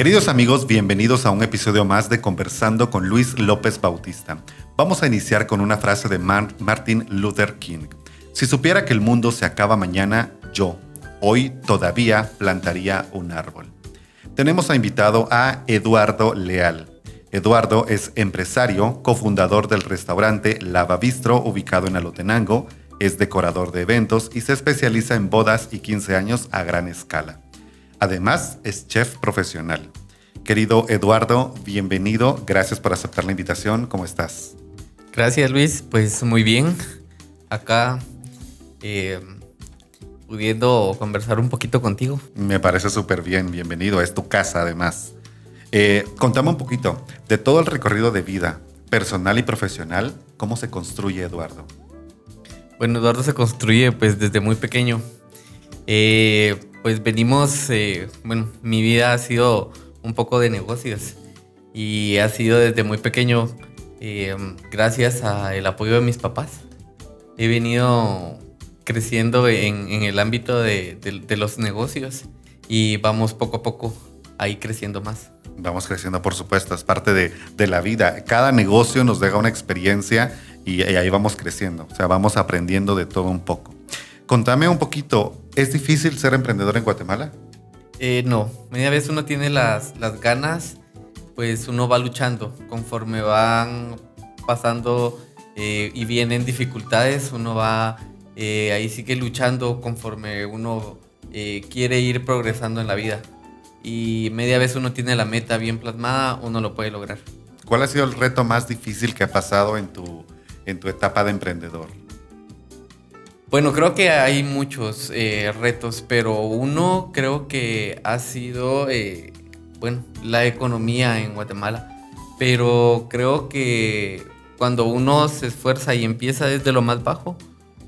Queridos amigos, bienvenidos a un episodio más de Conversando con Luis López Bautista. Vamos a iniciar con una frase de Martin Luther King. Si supiera que el mundo se acaba mañana, yo hoy todavía plantaría un árbol. Tenemos a invitado a Eduardo Leal. Eduardo es empresario, cofundador del restaurante Lava Bistro ubicado en Alotenango, es decorador de eventos y se especializa en bodas y 15 años a gran escala. Además, es chef profesional. Querido Eduardo, bienvenido. Gracias por aceptar la invitación. ¿Cómo estás? Gracias, Luis. Pues muy bien. Acá eh, pudiendo conversar un poquito contigo. Me parece súper bien. Bienvenido. Es tu casa, además. Eh, contame un poquito de todo el recorrido de vida personal y profesional. ¿Cómo se construye Eduardo? Bueno, Eduardo se construye pues desde muy pequeño. Eh, pues venimos, eh, bueno, mi vida ha sido un poco de negocios y ha sido desde muy pequeño eh, gracias al apoyo de mis papás. He venido creciendo en, el ámbito de, los negocios y vamos poco a poco ahí creciendo más. Vamos creciendo, por supuesto, es parte de, de la vida. Cada negocio nos deja una experiencia y, ahí vamos creciendo, o sea, vamos aprendiendo de todo un poco. Contame un poquito, ¿es difícil ser emprendedor en Guatemala? Eh, no, media vez uno tiene las, las ganas, pues uno va luchando. Conforme van pasando eh, y vienen dificultades, uno va eh, ahí sigue luchando conforme uno quiere ir progresando en la vida. Y media vez uno tiene la meta bien plasmada, uno lo puede lograr. ¿Cuál ha sido el reto más difícil que ha pasado en tu, en tu etapa de emprendedor? Bueno, creo que hay muchos eh, retos, pero uno creo que ha sido, eh, bueno, la economía en Guatemala. Pero creo que cuando uno se esfuerza y empieza desde lo más bajo,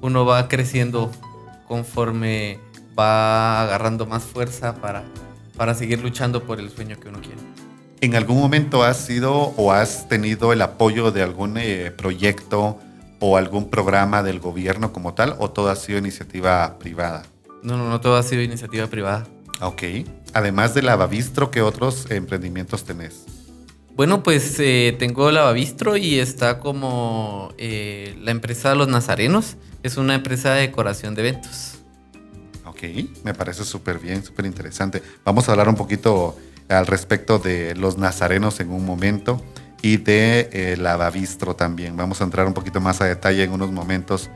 uno va creciendo conforme va agarrando más fuerza para, para seguir luchando por el sueño que uno quiere. ¿En algún momento has sido o has tenido el apoyo de algún eh, proyecto o algún programa del gobierno como tal o todo ha sido iniciativa privada? No, no, no, todo ha sido iniciativa privada. Ok. Además de Lavabistro, ¿qué otros emprendimientos tenés? Bueno, pues eh, tengo Lavabistro y está como eh, la empresa Los Nazarenos. Es una empresa de decoración de eventos. Ok, me parece súper bien, súper interesante. Vamos a hablar un poquito al respecto de los nazarenos en un momento y de eh, Lavabistro también. Vamos a entrar un poquito más a detalle en unos momentos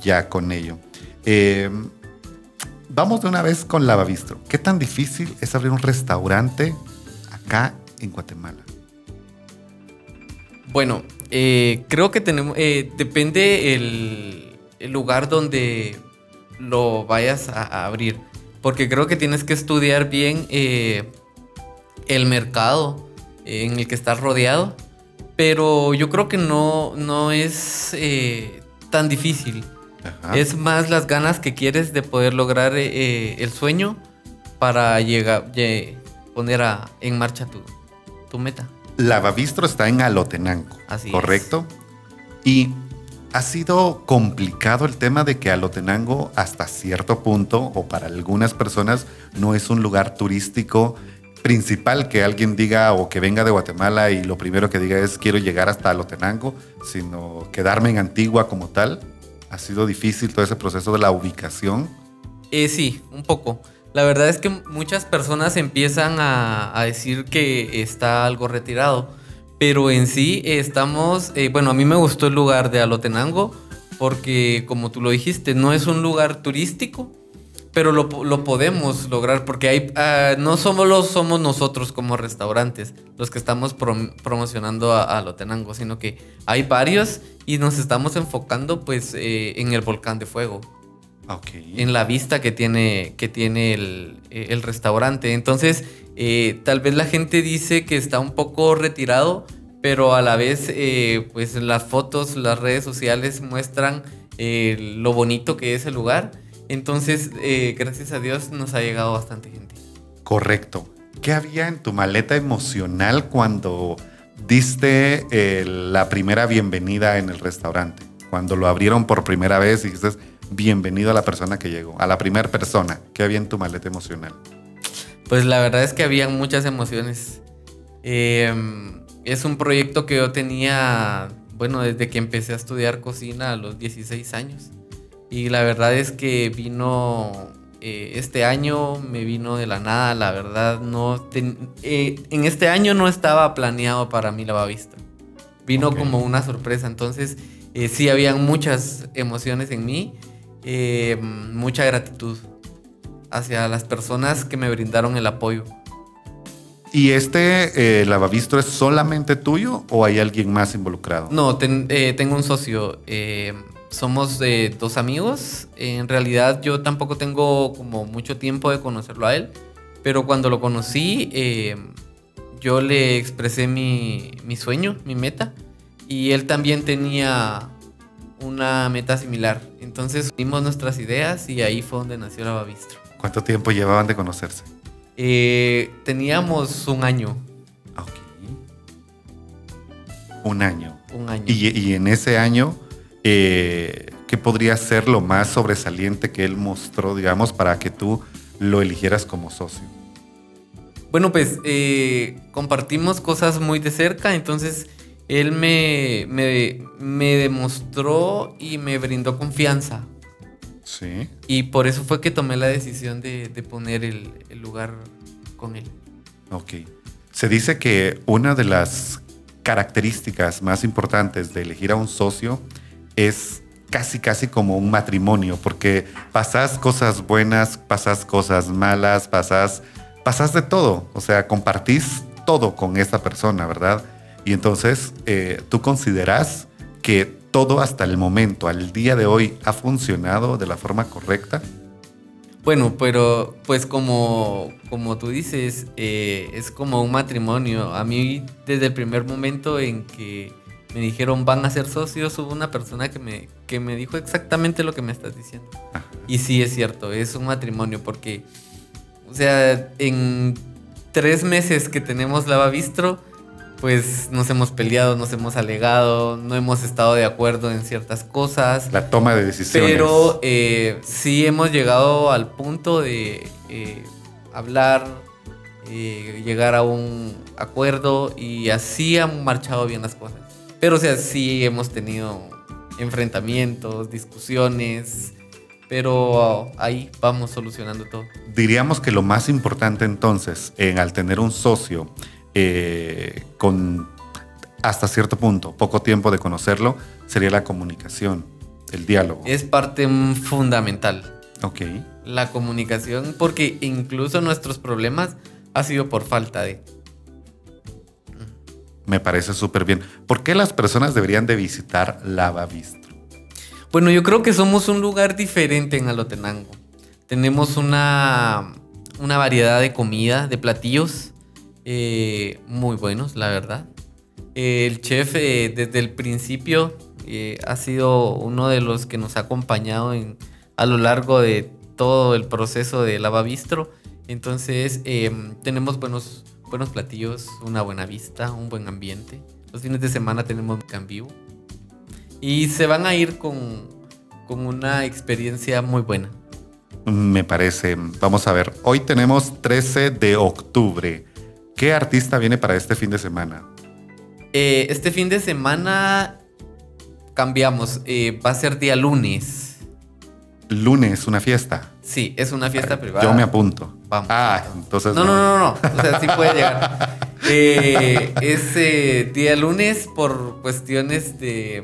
ya con ello. Eh, vamos de una vez con Lavabistro. ¿Qué tan difícil es abrir un restaurante acá en Guatemala? Bueno, eh, creo que tenemos, depende el, lugar donde lo vayas a, abrir, porque creo que tienes que estudiar bien el mercado en el que estás rodeado pero yo creo que no, no es eh, tan difícil. Es más las ganas que quieres de poder lograr eh, eh, el sueño para llegar, poner en marcha tu, tu meta. Lavavistro está en Alotenango, Así ¿correcto? Y ha sido complicado el tema de que Alotenango hasta cierto punto, o para algunas personas, no es un lugar turístico principal que alguien diga o que venga de Guatemala y lo primero que diga es quiero llegar hasta Alotenango, sino quedarme en Antigua como tal. ¿Ha sido difícil todo ese proceso de la ubicación? Eh, sí, un poco. La verdad es que muchas personas empiezan a, decir que está algo retirado, pero en sí estamos, eh, bueno, a mí me gustó el lugar de Alotenango porque como tú lo dijiste, no es un lugar turístico, pero lo, podemos lograr porque hay, uh, no somos, somos nosotros como restaurantes los que estamos promocionando a, Lotenango, sino que hay varios y nos estamos enfocando pues eh, en el volcán de fuego. Okay. En la vista que tiene, que tiene el, el restaurante. Entonces, eh, tal vez la gente dice que está un poco retirado, pero a la vez, eh, pues las fotos, las redes sociales muestran lo bonito que es el lugar entonces, eh, gracias a Dios nos ha llegado bastante gente. Correcto. ¿Qué había en tu maleta emocional cuando diste eh, la primera bienvenida en el restaurante? Cuando lo abrieron por primera vez y dijiste bienvenido a la persona que llegó, a la primera persona. ¿Qué había en tu maleta emocional? Pues la verdad es que había muchas emociones. Em, es un proyecto que yo tenía, bueno, desde que empecé a estudiar cocina a los 16 años. Y la verdad es que vino eh, este año, me vino de la nada, la verdad, no eh, en este año no estaba planeado para mí la vista. Vino como una sorpresa, entonces eh, sí habían muchas emociones en mí, mucha gratitud hacia las personas que me brindaron el apoyo. ¿Y este lavavistro es solamente tuyo o hay alguien más involucrado? No, tengo un socio somos dos amigos. En realidad yo tampoco tengo como mucho tiempo de conocerlo a él, pero cuando lo conocí eh, yo le expresé mi, sueño, mi meta, y él también tenía una meta similar. Entonces unimos nuestras ideas y ahí fue donde nació la Babistro. ¿Cuánto tiempo llevaban de conocerse? Eh, teníamos un año. Ok. Un año. Un año. y en ese año eh, ¿qué podría ser lo más sobresaliente que él mostró, digamos, para que tú lo eligieras como socio? Bueno, pues eh, compartimos cosas muy de cerca, entonces él me, me, demostró y me brindó confianza. Sí. Y por eso fue que tomé la decisión de, poner el, el, lugar con él. Ok. Se dice que una de las características más importantes de elegir a un socio es casi, casi como un matrimonio, porque pasas cosas buenas, pasas cosas malas, pasas, pasas de todo, o sea, compartís todo con esa persona, ¿verdad? Y entonces, eh, ¿tú consideras que todo hasta el momento, al día de hoy, ha funcionado de la forma correcta? Bueno, pero pues como, como tú dices, eh, es como un matrimonio. A mí desde el primer momento en que me dijeron van a ser socios, hubo una persona que me, que me dijo exactamente lo que me estás diciendo. Y sí es cierto, es un matrimonio porque, o sea, en tres meses que tenemos Lava Bistro, pues nos hemos peleado, nos hemos alegado, no hemos estado de acuerdo en ciertas cosas. La toma de decisiones. Pero eh, sí hemos llegado al punto de eh, hablar, eh, llegar a un acuerdo y así han marchado bien las cosas. Pero, o sea, sí hemos tenido enfrentamientos, discusiones, pero ahí vamos solucionando todo. Diríamos que lo más importante entonces, en, al tener un socio eh, con hasta cierto punto, poco tiempo de conocerlo, sería la comunicación, el diálogo. Es parte fundamental. Ok. La comunicación, porque incluso nuestros problemas ha sido por falta de me parece súper bien. ¿Por qué las personas deberían de visitar Lava Bistro? Bueno, yo creo que somos un lugar diferente en Alotenango. Tenemos una, una variedad de comida, de platillos eh, muy buenos, la verdad. el chef eh, desde el principio eh, ha sido uno de los que nos ha acompañado a lo largo de todo el proceso de Lava Bistro. Entonces tenemos buenos buenos platillos, una buena vista, un buen ambiente. Los fines de semana tenemos en vivo. Y se van a ir con, con una experiencia muy buena. Me parece. Vamos a ver. Hoy tenemos 13 de octubre. ¿Qué artista viene para este fin de semana? Eh, este fin de semana cambiamos. Eh, va a ser día lunes. Lunes, una fiesta. Sí, es una fiesta privada. Yo me apunto. Vamos. Ah, entonces. No, no, no, no. O sea, sí puede llegar. Eh, ese día lunes, por cuestiones de.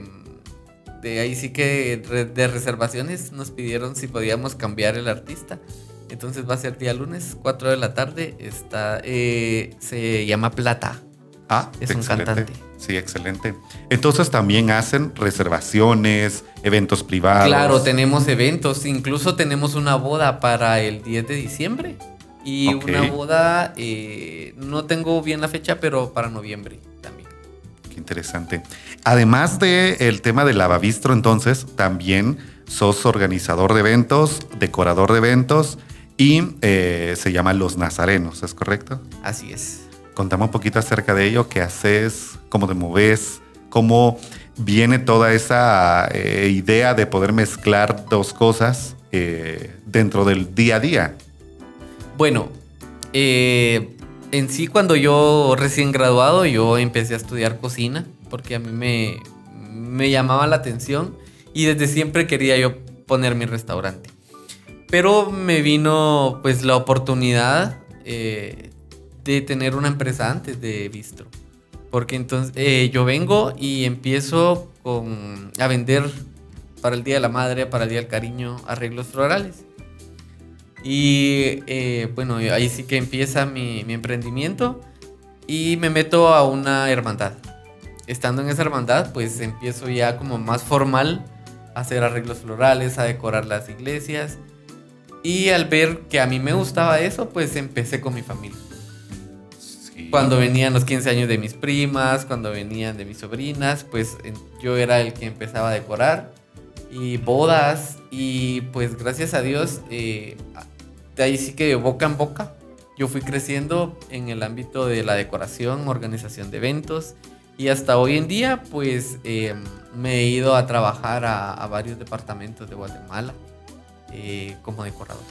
De ahí sí que de reservaciones, nos pidieron si podíamos cambiar el artista. Entonces va a ser día lunes, 4 de la tarde. Está, eh, se llama Plata. Ah, es un cantante. Sí, excelente. Entonces también hacen reservaciones, eventos privados. Claro, tenemos eventos. Incluso tenemos una boda para el 10 de diciembre. Y una boda, eh, no tengo bien la fecha, pero para noviembre también. Qué interesante. Además del el tema del lavavistro, entonces, también sos organizador de eventos, decorador de eventos y eh, se llama Los Nazarenos, ¿es correcto? Así es. Contame un poquito acerca de ello, qué haces, cómo te moves, cómo viene toda esa eh, idea de poder mezclar dos cosas eh, dentro del día a día. Bueno, eh, en sí cuando yo recién graduado yo empecé a estudiar cocina porque a mí me, me llamaba la atención y desde siempre quería yo poner mi restaurante. Pero me vino pues la oportunidad de tener una empresa antes de Bistro. Porque entonces eh, yo vengo y empiezo con, a vender para el Día de la Madre, para el Día del Cariño, arreglos florales. Y eh, bueno, ahí sí que empieza mi, mi, emprendimiento y me meto a una hermandad. Estando en esa hermandad, pues empiezo ya como más formal a hacer arreglos florales, a decorar las iglesias. Y al ver que a mí me gustaba eso, pues empecé con mi familia. Cuando venían los 15 años de mis primas, cuando venían de mis sobrinas, pues yo era el que empezaba a decorar y bodas y pues gracias a Dios eh, de ahí sí que de boca en boca yo fui creciendo en el ámbito de la decoración, organización de eventos y hasta hoy en día pues eh, me he ido a trabajar a, varios departamentos de Guatemala eh, como decorador.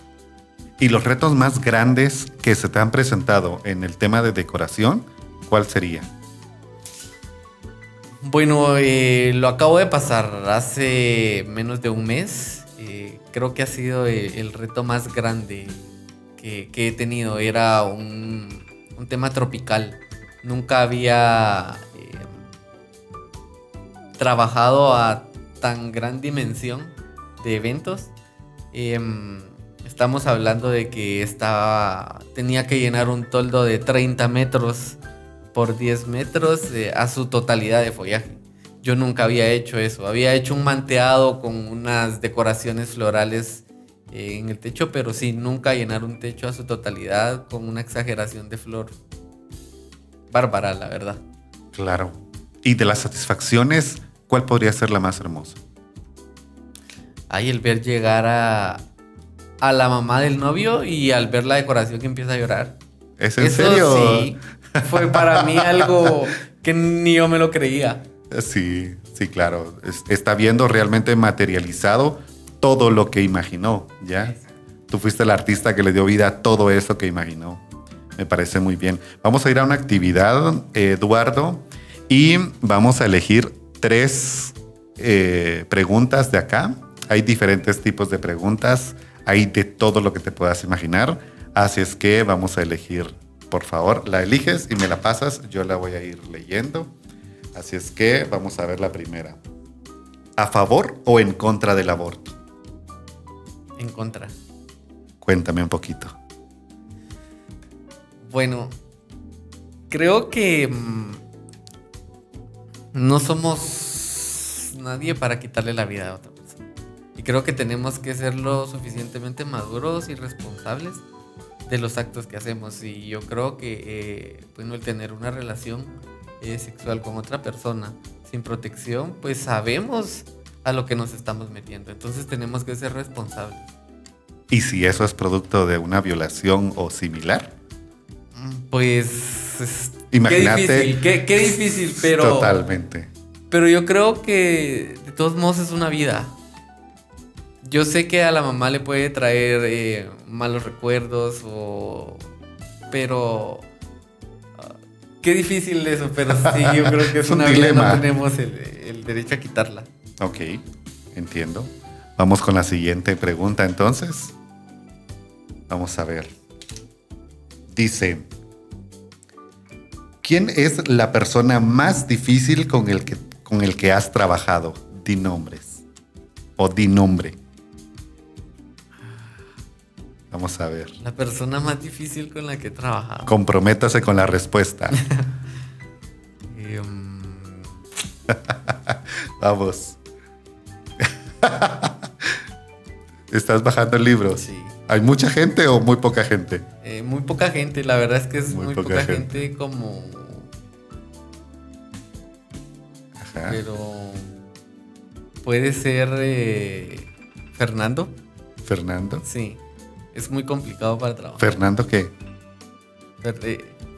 ¿Y los retos más grandes que se te han presentado en el tema de decoración, cuál sería? Bueno, eh, lo acabo de pasar hace menos de un mes. Eh, creo que ha sido el, reto más grande que, he tenido. Era un, tema tropical. Nunca había eh, trabajado a tan gran dimensión de eventos. Em, Estamos hablando de que estaba, tenía que llenar un toldo de 30 metros por 10 metros eh, a su totalidad de follaje. Yo nunca había hecho eso. Había hecho un manteado con unas decoraciones florales eh, en el techo, pero sí, nunca llenar un techo a su totalidad con una exageración de flor. Bárbara, la verdad. Claro. Y de las satisfacciones, ¿cuál podría ser la más hermosa? Ay, el ver llegar a, a la mamá del novio y al ver la decoración que empieza a llorar. ¿Es en serio? Sí, fue para mí algo que ni yo me lo creía. Sí, sí, claro. Está viendo realmente materializado todo lo que imaginó, ¿ya? Tú fuiste el artista que le dio vida a todo eso que imaginó. Me parece muy bien. Vamos a ir a una actividad, Eduardo, y vamos a elegir tres eh, preguntas de acá. Hay diferentes tipos de preguntas hay de todo lo que te puedas imaginar. Así es que vamos a elegir, por favor, la eliges y me la pasas. Yo la voy a ir leyendo. Así es que vamos a ver la primera. ¿A favor o en contra del aborto? En contra. Cuéntame un poquito. Bueno, creo que mm, no somos nadie para quitarle la vida a otro. Y creo que tenemos que ser lo suficientemente maduros y responsables de los actos que hacemos. Y yo creo que eh, bueno, el tener una relación eh, sexual con otra persona sin protección, pues sabemos a lo que nos estamos metiendo. Entonces tenemos que ser responsables. ¿Y si eso es producto de una violación o similar? Pues... Imagínate. Qué difícil, qué, qué difícil, pero... Totalmente. Pero yo creo que de todos modos es una vida yo sé que a la mamá le puede traer eh, malos recuerdos o... Pero... Ah, qué difícil eso, pero sí, yo creo que es, un una dilema. no tenemos el, derecho a quitarla. Ok, entiendo. Vamos con la siguiente pregunta entonces. Vamos a ver. Dice, ¿quién es la persona más difícil con el que, con el que has trabajado? Di nombres. O di nombre. Vamos a ver. La persona más difícil con la que he trabajado. Comprométase con la respuesta. Em, Vamos. ¿Estás bajando el libro? Sí. ¿Hay mucha gente o muy poca gente? Eh, muy poca gente, la verdad es que es muy, poca, gente. como... Ajá. Pero puede ser eh, Fernando. ¿Fernando? Sí. Es muy complicado para trabajar. ¿Fernando qué?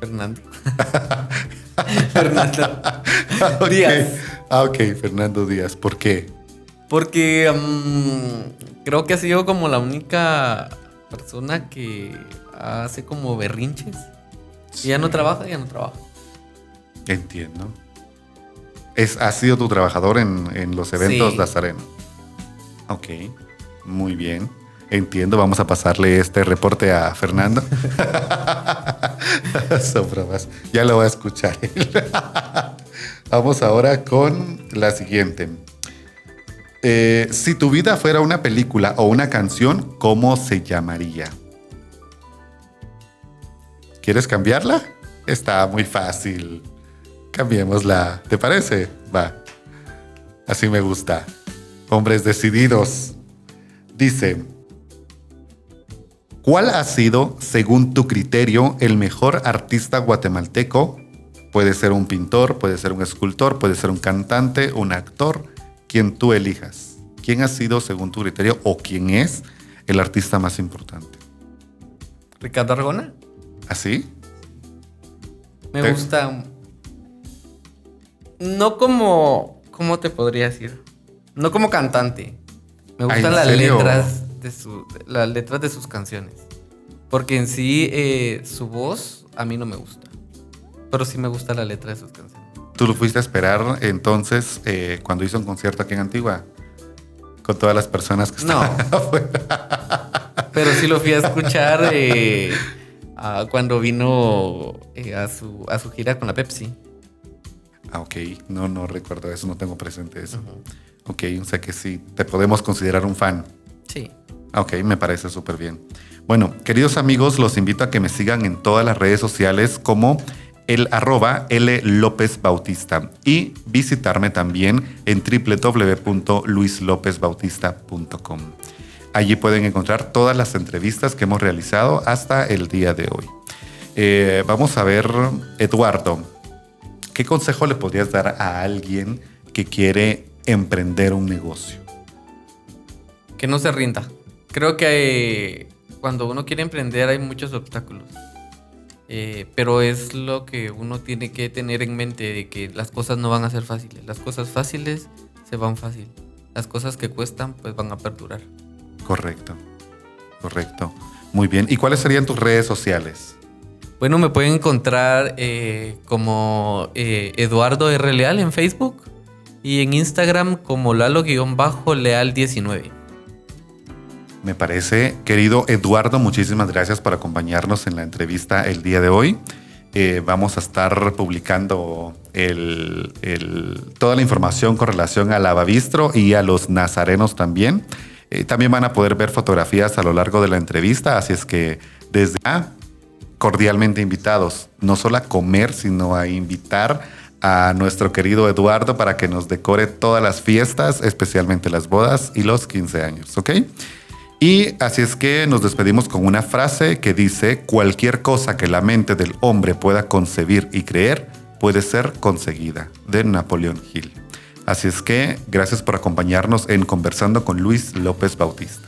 Fernando. Fernando Díaz. Ah, ok, Fernando Díaz. ¿Por qué? Porque mm, creo que ha sido como la única persona que hace como berrinches. Y ya no trabaja, ya no trabaja. Entiendo. Es, ¿Has sido tu trabajador en, los eventos Sí. Lazareno? Ok, muy bien. Entiendo, vamos a pasarle este reporte a Fernando. Son bromas. Ya lo va a escuchar vamos ahora con la siguiente. Eh, si tu vida fuera una película o una canción, ¿cómo se llamaría? ¿Quieres cambiarla? Está muy fácil. Cambiémosla. ¿Te parece? Va. Así me gusta. Hombres decididos. Dice, ¿cuál ha sido, según tu criterio, el mejor artista guatemalteco? Puede ser un pintor, puede ser un escultor, puede ser un cantante, un actor, quien tú elijas. ¿Quién ha sido, según tu criterio, o quién es el artista más importante? Ricardo Argona. ¿Así? Me Te- gusta. No como. ¿Cómo te podría decir? No como cantante. Me Ah, ¿en gustan las serio? letras de su, las letras de sus canciones. Porque en sí eh, su voz a mí no me gusta. Pero sí me gusta la letra de sus canciones. ¿Tú lo fuiste a esperar entonces eh, cuando hizo un concierto aquí en Antigua? Con todas las personas que No. estaban afuera. Pero sí lo fui a escuchar eh, a- cuando vino eh, a, su, a su gira con la Pepsi. Ah, ok. No, no recuerdo eso, no tengo presente eso. Ok, o sea que sí, te podemos considerar un fan. Sí. Ok, me parece súper bien. Bueno, queridos amigos, los invito a que me sigan en todas las redes sociales como el arroba L López Bautista y visitarme también en www.luislopezbautista.com. Allí pueden encontrar todas las entrevistas que hemos realizado hasta el día de hoy. Eh, vamos a ver, Eduardo, ¿qué consejo le podrías dar a alguien que quiere emprender un negocio? Que no se rinda. Creo que cuando uno quiere emprender hay muchos obstáculos. Eh, pero es lo que uno tiene que tener en mente de que las cosas no van a ser fáciles. Las cosas fáciles se van fácil. Las cosas que cuestan pues van a perdurar. Correcto, correcto. Muy bien. ¿Y cuáles serían tus redes sociales? Bueno, me pueden encontrar eh, como eh, Eduardo R. Leal en Facebook y en Instagram como Lalo-Leal19. Me parece, querido Eduardo, muchísimas gracias por acompañarnos en la entrevista el día de hoy. Eh, vamos a estar publicando toda la información con relación a Lavabistro y a los nazarenos también. Eh, también van a poder ver fotografías a lo largo de la entrevista, así es que desde ya cordialmente invitados, no solo a comer, sino a invitar a nuestro querido Eduardo para que nos decore todas las fiestas, especialmente las bodas y los 15 años, ¿ok? Y así es que nos despedimos con una frase que dice, cualquier cosa que la mente del hombre pueda concebir y creer puede ser conseguida, de Napoleón Hill. Así es que gracias por acompañarnos en Conversando con Luis López Bautista.